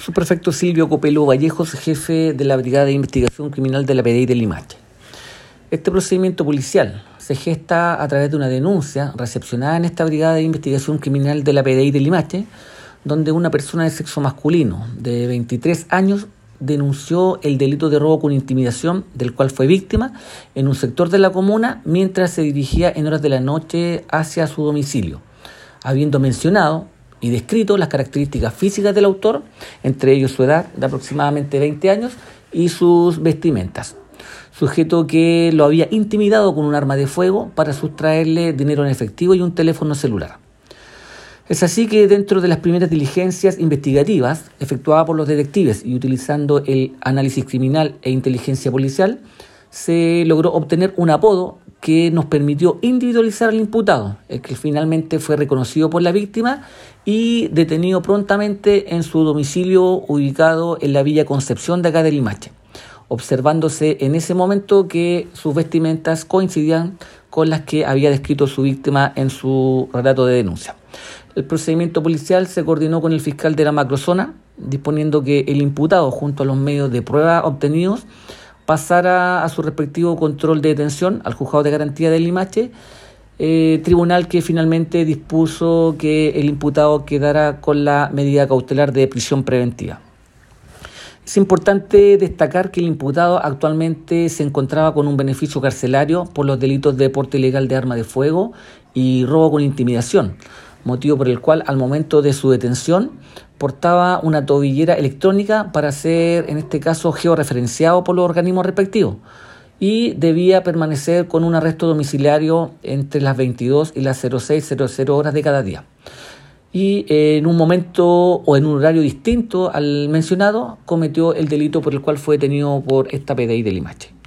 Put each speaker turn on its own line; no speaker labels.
Subprefecto Silvio Copelo Vallejos, jefe de la Brigada de Investigación Criminal de la PDI de Limache. Este procedimiento policial se gesta a través de una denuncia recepcionada en esta Brigada de Investigación Criminal de la PDI de Limache, donde una persona de sexo masculino de 23 años denunció el delito de robo con intimidación del cual fue víctima en un sector de la comuna mientras se dirigía en horas de la noche hacia su domicilio, habiendo mencionado y descrito las características físicas del autor, entre ellos su edad de aproximadamente 20 años y sus vestimentas. Sujeto que lo había intimidado con un arma de fuego para sustraerle dinero en efectivo y un teléfono celular. Es así que dentro de las primeras diligencias investigativas efectuadas por los detectives y utilizando el análisis criminal e inteligencia policial, se logró obtener un apodo que nos permitió individualizar al imputado, el que finalmente fue reconocido por la víctima y detenido prontamente en su domicilio ubicado en la Villa Concepción de acá de Limache, observándose en ese momento que sus vestimentas coincidían con las que había descrito su víctima en su relato de denuncia. El procedimiento policial se coordinó con el fiscal de la macrozona, disponiendo que el imputado, junto a los medios de prueba obtenidos, pasara a su respectivo control de detención al juzgado de garantía del Limache, eh, tribunal que finalmente dispuso que el imputado quedara con la medida cautelar de prisión preventiva. Es importante destacar que el imputado actualmente se encontraba con un beneficio carcelario por los delitos de porte ilegal de arma de fuego y robo con intimidación, motivo por el cual al momento de su detención portaba una tobillera electrónica para ser, en este caso, georreferenciado por los organismos respectivos y debía permanecer con un arresto domiciliario entre las 22 y las 0600 horas de cada día. Y en un momento o en un horario distinto al mencionado, cometió el delito por el cual fue detenido por esta PDI de Limache.